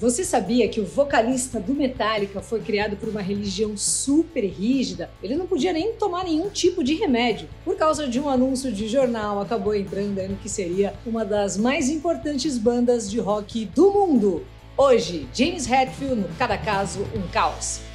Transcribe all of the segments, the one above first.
Você sabia que o vocalista do Metallica foi criado por uma religião super rígida? Ele não podia nem tomar nenhum tipo de remédio. Por causa de um anúncio de jornal, acabou entrando no que seria uma das mais importantes bandas de rock do mundo. Hoje, James Hetfield no Cada Caso, um Caos.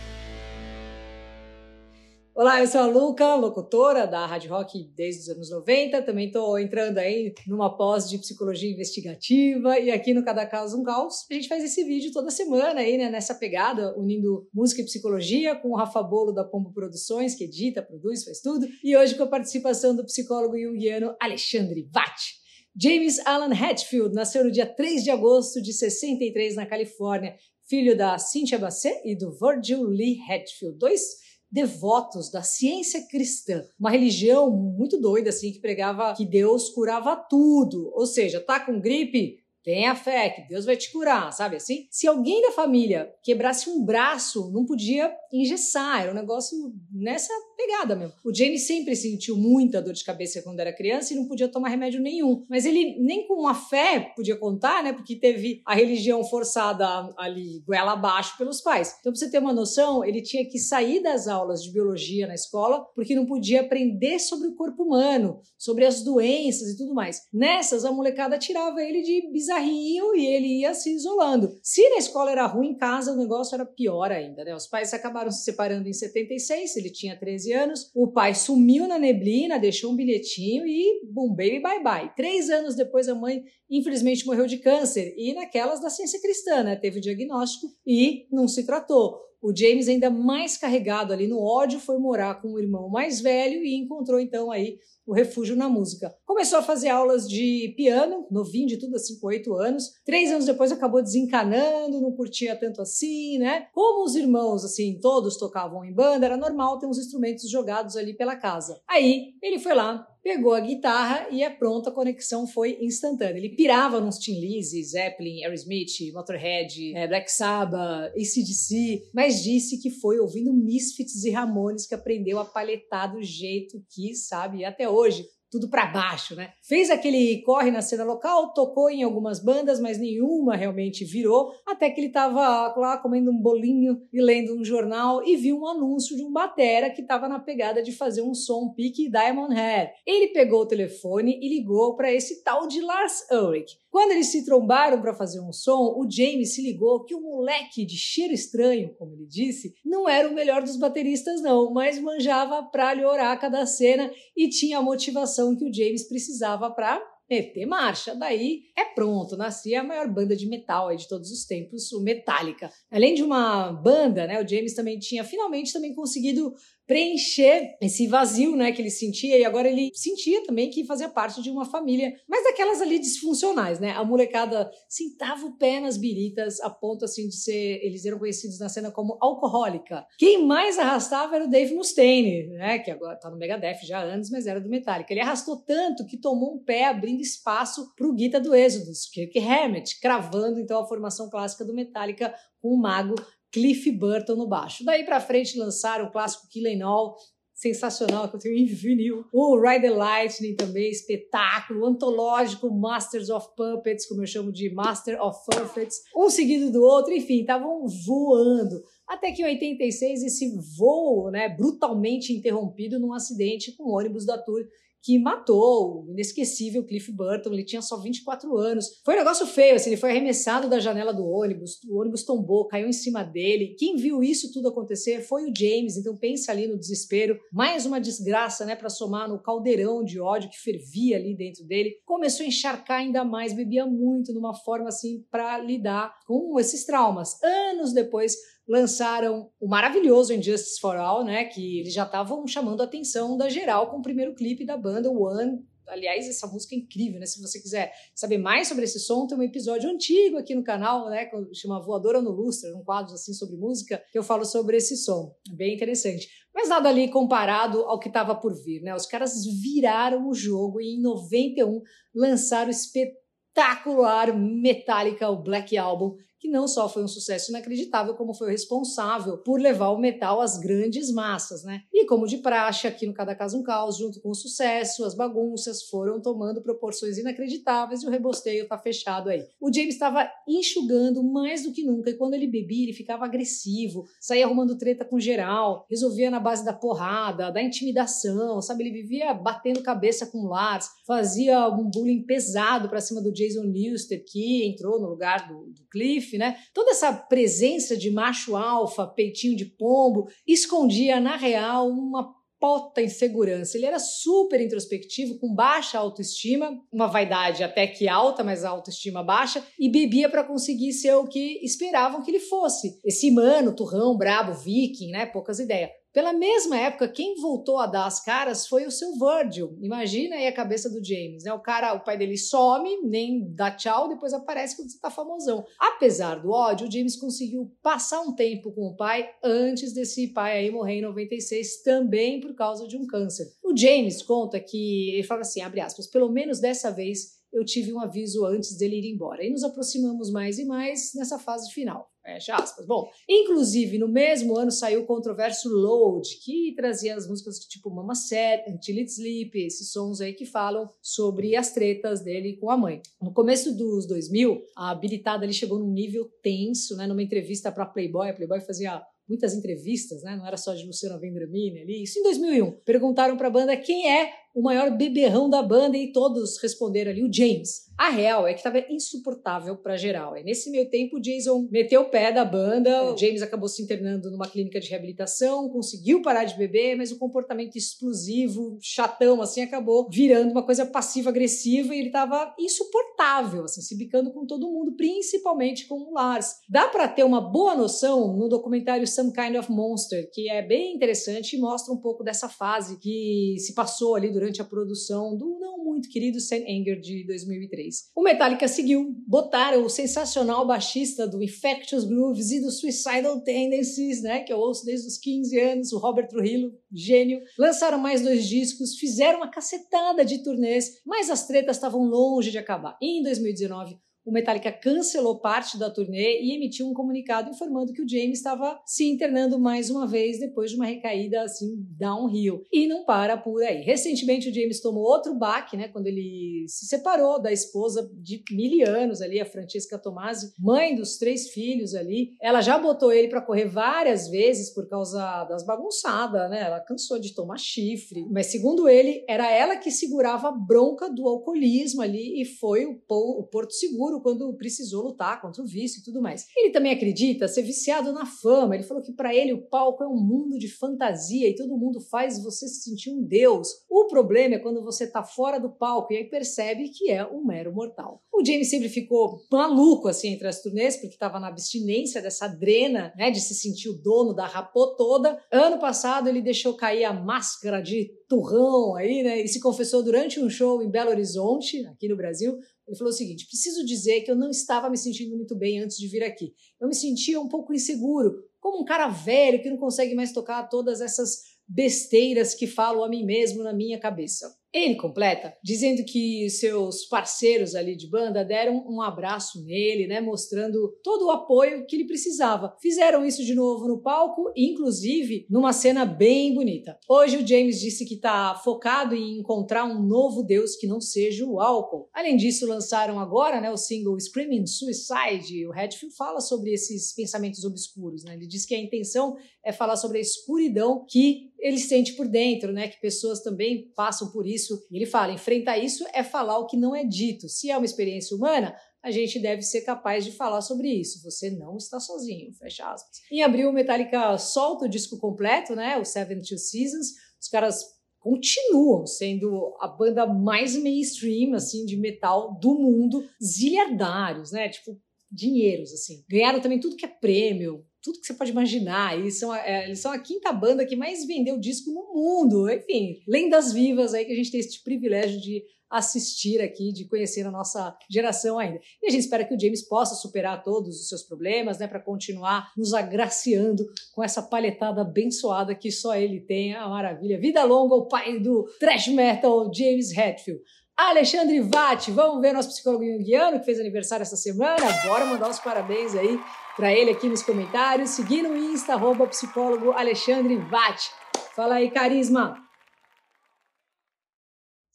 Olá, eu sou a Luca, locutora da Rádio Rock desde os anos 90. Também estou entrando aí numa pós de psicologia investigativa e aqui no Cada Caso um Caos. A gente faz esse vídeo toda semana aí, né, nessa pegada, unindo música e psicologia com o Rafa Bolo da Pombo Produções, que edita, produz, faz tudo. E hoje com a participação do psicólogo junguiano Alexandre Vatti. James Alan Hatfield nasceu no dia 3 de agosto de 63 na Califórnia, filho da Cynthia Basset e do Virgil Lee Hatfield, dois devotos da ciência cristã, uma religião muito doida assim que pregava que Deus curava tudo, ou seja, tá com gripe, Tenha fé que Deus vai te curar, sabe assim? Se alguém da família quebrasse um braço, não podia engessar, era um negócio nessa pegada mesmo. O James sempre sentiu muita dor de cabeça quando era criança e não podia tomar remédio nenhum. Mas ele nem com a fé podia contar, né? Porque teve a religião forçada ali, goela abaixo pelos pais. Então, pra você ter uma noção, ele tinha que sair das aulas de biologia na escola porque não podia aprender sobre o corpo humano, sobre as doenças e tudo mais. Nessas, a molecada tirava ele de bizarro carrinho e ele ia se isolando. Se na escola era ruim, em casa o negócio era pior ainda, né? Os pais acabaram se separando em 76, ele tinha 13 anos. O pai sumiu na neblina, deixou um bilhetinho e bum, baby, bye bye. Três anos depois, a mãe infelizmente morreu de câncer e naquelas da ciência cristã, né? Teve o diagnóstico e não se tratou. O James, ainda mais carregado ali no ódio, foi morar com o irmão mais velho e encontrou então aí o refúgio na música. Começou a fazer aulas de piano, novinho de tudo, 5, 8 anos. Três anos depois acabou desencanando, não curtia tanto assim, né? Como os irmãos, assim, todos tocavam em banda, era normal ter uns instrumentos jogados ali pela casa. Aí ele foi lá, pegou a guitarra e é pronto, a conexão foi instantânea. Ele pirava nos Tim Lizzy, Zeppelin, Aerosmith, Motorhead, é, Black Sabbath, ACDC, mas disse que foi ouvindo Misfits e Ramones que aprendeu a paletar do jeito que sabe até hoje tudo para baixo, né? Fez aquele corre na cena local, tocou em algumas bandas, mas nenhuma realmente virou, até que ele estava lá comendo um bolinho e lendo um jornal e viu um anúncio de um batera que estava na pegada de fazer um som pique Diamond Head. Ele pegou o telefone e ligou para esse tal de Lars Ulrich. Quando eles se trombaram para fazer um som, o James se ligou que o moleque de cheiro estranho, como ele disse, não era o melhor dos bateristas não, mas manjava pra lhe orar cada cena e tinha a motivação que o James precisava para meter marcha. Daí é pronto, nascia a maior banda de metal de todos os tempos, o Metallica. Além de uma banda, né, o James também tinha finalmente também conseguido preencher esse vazio, né, que ele sentia e agora ele sentia também que fazia parte de uma família, mas daquelas ali disfuncionais, né? A molecada sentava o pé nas biritas a ponto assim de ser, eles eram conhecidos na cena como alcoólica. Quem mais arrastava era o Dave Mustaine, né, que agora tá no Megadeth já há anos, mas era do Metallica. Ele arrastou tanto que tomou um pé abrindo espaço para o Guita do Êxodos, Kirk Hammett, cravando então a formação clássica do Metallica com o mago Cliff Burton no baixo. Daí para frente lançaram o clássico Kill All, sensacional, que eu tenho em vinil. O Ride the Lightning também, espetáculo, o antológico Masters of Puppets, como eu chamo de Master of Puppets, um seguido do outro, enfim, estavam voando. Até que em 86 esse voo, né, brutalmente interrompido num acidente com o ônibus da Tour que matou o inesquecível Cliff Burton. Ele tinha só 24 anos. Foi um negócio feio, assim, ele foi arremessado da janela do ônibus, o ônibus tombou, caiu em cima dele. Quem viu isso tudo acontecer foi o James, então pensa ali no desespero. Mais uma desgraça, né, para somar no caldeirão de ódio que fervia ali dentro dele. Começou a encharcar ainda mais, bebia muito, numa forma assim para lidar com esses traumas. Anos depois, lançaram o maravilhoso Injustice for All, né? Que eles já estavam chamando a atenção da geral com o primeiro clipe da banda, One. Aliás, essa música é incrível, né? Se você quiser saber mais sobre esse som, tem um episódio antigo aqui no canal, né? Que chama Voadora no Lustre, um quadro assim sobre música, que eu falo sobre esse som. Bem interessante. Mas nada ali comparado ao que estava por vir, né? Os caras viraram o jogo e em 91 lançaram o espetacular Metallica, o Black Album, que não só foi um sucesso inacreditável, como foi o responsável por levar o metal às grandes massas, né? E como de praxe, aqui no Cada Caso um Caos, junto com o sucesso, as bagunças foram tomando proporções inacreditáveis e o rebosteio tá fechado aí. O James estava enxugando mais do que nunca e quando ele bebia, ele ficava agressivo, saía arrumando treta com geral, resolvia na base da porrada, da intimidação, sabe? Ele vivia batendo cabeça com Lars, fazia um bullying pesado para cima do Jason Newsted, que entrou no lugar do, do Cliff, né? Toda essa presença de macho alfa, peitinho de pombo, escondia, na real, uma pota insegurança. Ele era super introspectivo, com baixa autoestima, uma vaidade até que alta, mas autoestima baixa, e bebia para conseguir ser o que esperavam que ele fosse. Esse mano, turrão, brabo, viking, né? Poucas ideias. Pela mesma época, quem voltou a dar as caras foi o seu Virgil. Imagina aí a cabeça do James, né? O cara, o pai dele some, nem dá tchau, depois aparece quando você tá famosão. Apesar do ódio, o James conseguiu passar um tempo com o pai antes desse pai aí morrer em 96, também por causa de um câncer. O James conta que ele fala assim, abre aspas, pelo menos dessa vez eu tive um aviso antes dele ir embora. E nos aproximamos mais e mais nessa fase final. Fecha aspas. Bom, inclusive no mesmo ano saiu o controverso Load, que trazia as músicas tipo Mama Set, Until It Sleep, esses sons aí que falam sobre as tretas dele com a mãe. No começo dos 2000, a habilitada ali chegou num nível tenso, né? Numa entrevista para Playboy, a Playboy fazia muitas entrevistas, né? Não era só de Luciana Vendramini ali. Isso em 2001. Perguntaram para a banda quem é o maior beberrão da banda e todos responderam ali o James. A real é que estava insuportável para geral. E nesse meio tempo, o Jason meteu o pé da banda, o James acabou se internando numa clínica de reabilitação, conseguiu parar de beber, mas o comportamento explosivo, chatão, assim, acabou virando uma coisa passiva-agressiva e ele estava insuportável, assim, se bicando com todo mundo, principalmente com o Lars. Dá para ter uma boa noção no documentário Some Kind of Monster, que é bem interessante e mostra um pouco dessa fase que se passou ali durante a produção do não muito querido Sam Anger de 2003. O Metallica seguiu, botaram o sensacional baixista do Infectious Grooves e do Suicidal Tendencies, né, que eu ouço desde os 15 anos, o Robert Trujillo, gênio. Lançaram mais dois discos, fizeram uma cacetada de turnês, mas as tretas estavam longe de acabar. E em 2019, o Metallica cancelou parte da turnê e emitiu um comunicado informando que o James estava se internando mais uma vez depois de uma recaída assim downhill. E não para por aí. Recentemente o James tomou outro baque, né, quando ele se separou da esposa de mil anos ali, a Francesca Tomasi, mãe dos três filhos ali. Ela já botou ele para correr várias vezes por causa das bagunçadas, né? Ela cansou de tomar chifre, mas segundo ele, era ela que segurava a bronca do alcoolismo ali e foi o, o Porto Seguro quando precisou lutar contra o vício e tudo mais. Ele também acredita ser viciado na fama. Ele falou que para ele o palco é um mundo de fantasia e todo mundo faz você se sentir um deus. O problema é quando você tá fora do palco e aí percebe que é um mero mortal. O James sempre ficou maluco assim entre as turnês porque estava na abstinência dessa drena, né, de se sentir o dono da rapô toda. Ano passado ele deixou cair a máscara de turrão aí, né, e se confessou durante um show em Belo Horizonte, aqui no Brasil, ele falou o seguinte: preciso dizer que eu não estava me sentindo muito bem antes de vir aqui. Eu me sentia um pouco inseguro, como um cara velho que não consegue mais tocar todas essas besteiras que falo a mim mesmo na minha cabeça. Ele completa dizendo que seus parceiros ali de banda deram um abraço nele, né, mostrando todo o apoio que ele precisava. Fizeram isso de novo no palco, inclusive numa cena bem bonita. Hoje o James disse que está focado em encontrar um novo Deus que não seja o álcool. Além disso, lançaram agora, né, o single Screaming Suicide. O Redfield fala sobre esses pensamentos obscuros, né? Ele diz que a intenção é falar sobre a escuridão que ele sente por dentro, né? Que pessoas também passam por isso. Ele fala: enfrentar isso é falar o que não é dito. Se é uma experiência humana, a gente deve ser capaz de falar sobre isso. Você não está sozinho, fecha aspas. Em abril, o Metallica solta o disco completo, né? O Seven Two Seasons. Os caras continuam sendo a banda mais mainstream, assim, de metal do mundo. Zilhardários, né? Tipo, dinheiros, assim. Ganharam também tudo que é prêmio, tudo que você pode imaginar. Eles são, é, eles são a quinta banda que mais vendeu disco no mundo. Enfim, lendas vivas aí que a gente tem esse privilégio de assistir aqui, de conhecer a nossa geração ainda. E a gente espera que o James possa superar todos os seus problemas, né, para continuar nos agraciando com essa palhetada abençoada que só ele tem, a maravilha. Vida longa, o pai do thrash metal, James Hetfield. Alexandre Vatti. Vamos ver nosso psicólogo junguiano que fez aniversário essa semana. Bora mandar os parabéns aí para ele aqui nos comentários. Seguir no Insta, arroba psicólogo Alexandre Vatti. Fala aí, Carisma.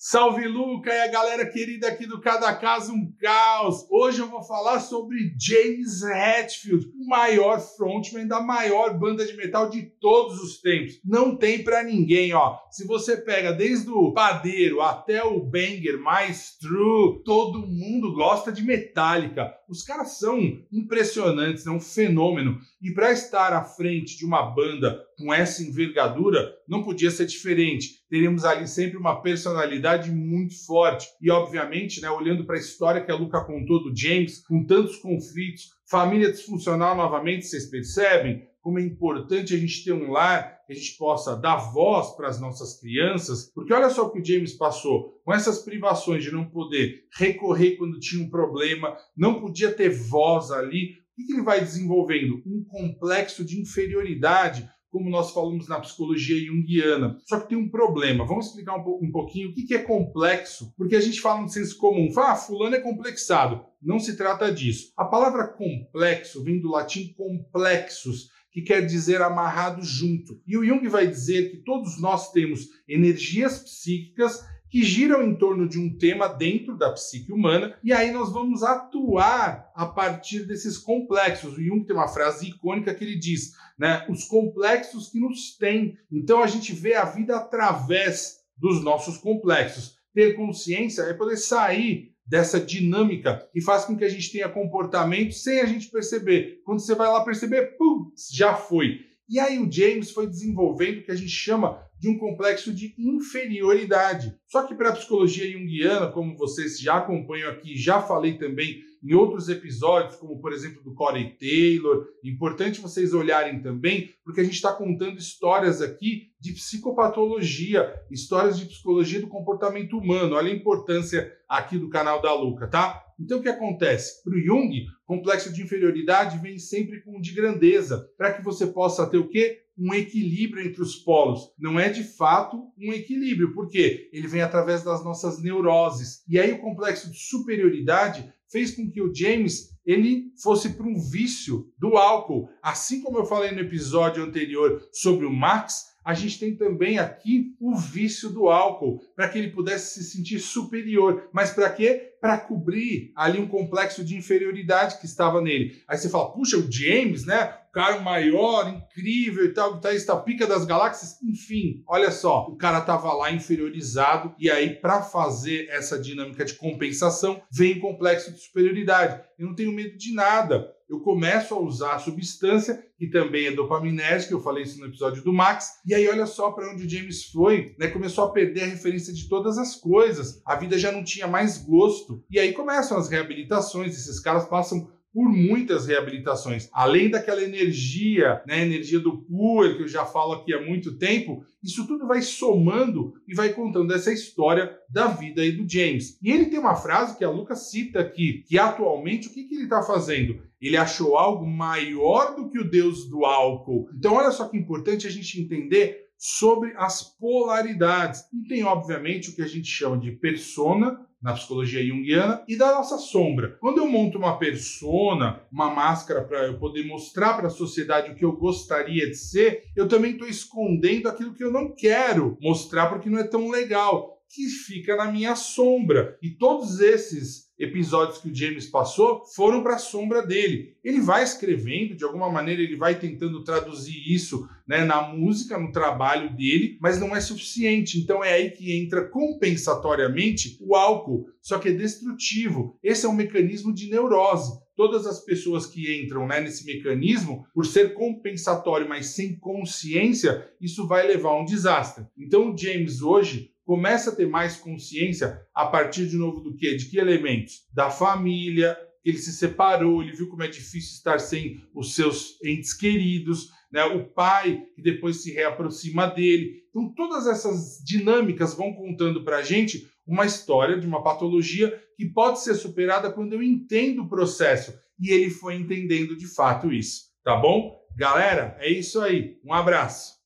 Salve Luca e a galera querida aqui do Cada Casa um Caos. Hoje eu vou falar sobre James Hetfield, o maior frontman da maior banda de metal de todos os tempos. Não tem para ninguém, ó. Se você pega desde o padeiro até o banger mais true, todo mundo gosta de Metallica. Os caras são impressionantes, é um fenômeno. E para estar à frente de uma banda com essa envergadura, não podia ser diferente. Teríamos ali sempre uma personalidade muito forte. E, obviamente, né, olhando para a história que a Luca contou do James, com tantos conflitos, família disfuncional novamente, vocês percebem como é importante a gente ter um lar que a gente possa dar voz para as nossas crianças, porque olha só o que o James passou, com essas privações de não poder recorrer quando tinha um problema, não podia ter voz ali, o que ele vai desenvolvendo? Um complexo de inferioridade como nós falamos na psicologia junguiana. Só que tem um problema. Vamos explicar um, um pouquinho o que, que, é complexo, porque a gente fala no senso comum, ah, fulano é complexado. Não se trata disso. A palavra complexo vem do latim complexos, que quer dizer amarrado junto. E o Jung vai dizer que todos nós temos energias psíquicas que giram em torno de um tema dentro da psique humana, e aí nós vamos atuar a partir desses complexos. O Jung tem uma frase icônica que ele diz, né, os complexos que nos têm. Então a gente vê a vida através dos nossos complexos. Ter consciência é poder sair dessa dinâmica que faz com que a gente tenha comportamento sem a gente perceber. Quando você vai lá perceber, pum, já foi. E aí o James foi desenvolvendo o que a gente chama de um complexo de inferioridade. Só que para a psicologia junguiana, como vocês já acompanham aqui, já falei também em outros episódios, como por exemplo do Corey Taylor, importante vocês olharem também, porque a gente está contando histórias aqui de psicopatologia, histórias de psicologia do comportamento humano. Olha a importância aqui do canal da Luca, tá? Então o que acontece? Para o Jung, complexo de inferioridade vem sempre com de grandeza, para que você possa ter o quê? um equilíbrio entre os polos. Não é de fato um equilíbrio, porque ele vem através das nossas neuroses. E aí o complexo de superioridade fez com que o James ele fosse para um vício do álcool. Assim como eu falei no episódio anterior sobre o Max, a gente tem também aqui o vício do álcool, para que ele pudesse se sentir superior. Mas para quê? Para cobrir ali um complexo de inferioridade que estava nele. Aí você fala, puxa, o James, né? O cara maior, incrível e tal, tá está pica das galáxias. Enfim, olha só, o cara estava lá inferiorizado e aí para fazer essa dinâmica de compensação vem o complexo de superioridade. Eu não tenho medo de nada eu começo a usar a substância, que também é dopaminérgica, eu falei isso no episódio do Max, e aí olha só para onde o James foi, né? Começou a perder a referência de todas as coisas, a vida já não tinha mais gosto, e aí começam as reabilitações, esses caras passam por muitas reabilitações. Além daquela energia, né, energia do Puer, que eu já falo aqui há muito tempo, isso tudo vai somando e vai contando essa história da vida aí do James. E ele tem uma frase que a Lucas cita aqui, que atualmente o que, que ele está fazendo? Ele achou algo maior do que o deus do álcool. Então olha só que importante a gente entender sobre as polaridades. E tem, obviamente, o que a gente chama de persona, na psicologia junguiana, e da nossa sombra. Quando eu monto uma persona, uma máscara para eu poder mostrar para a sociedade o que eu gostaria de ser, eu também estou escondendo aquilo que eu não quero mostrar porque não é tão legal, que fica na minha sombra. E todos esses episódios que o James passou foram para a sombra dele. Ele vai escrevendo, de alguma maneira ele vai tentando traduzir isso né, na música, no trabalho dele, mas não é suficiente. Então é aí que entra compensatoriamente o álcool, só que é destrutivo. Esse é um mecanismo de neurose. Todas as pessoas que entram né, nesse mecanismo, por ser compensatório, mas sem consciência, isso vai levar a um desastre. Então o James hoje começa a ter mais consciência a partir de novo do que? De que elementos? Da família, ele se separou, ele viu como é difícil estar sem os seus entes queridos, né? o pai que depois se reaproxima dele. Então, todas essas dinâmicas vão contando para a gente uma história de uma patologia que pode ser superada quando eu entendo o processo. E ele foi entendendo de fato isso, tá bom? Galera, é isso aí. Um abraço.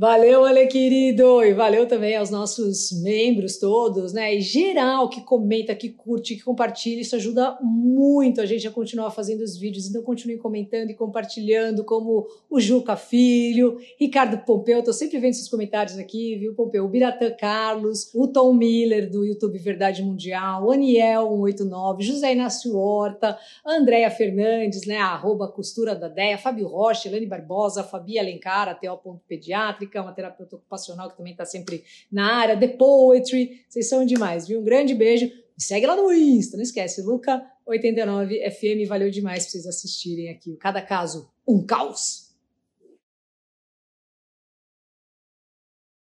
Valeu, Ale querido! E valeu também aos nossos membros todos, né? E geral que comenta, que curte, que compartilha. Isso ajuda muito a gente a continuar fazendo os vídeos. Então, continue comentando e compartilhando, como o Juca Filho, Ricardo Pompeu. Tô sempre vendo esses comentários aqui, viu, Pompeu? O Biratã Carlos, o Tom Miller, do YouTube Verdade Mundial, o Aniel 189, José Inácio Horta, Andréia Fernandes, né? Arroba Costura da Deia, Fábio Rocha, Elane Barbosa, Fabi Alencar, até o ponto pediátrica é uma terapeuta ocupacional que também está sempre na área, The Poetry, vocês são demais, viu? Um grande beijo. Me segue lá no Insta, não esquece, Luca89FM, valeu demais pra vocês assistirem aqui. Cada caso, um caos.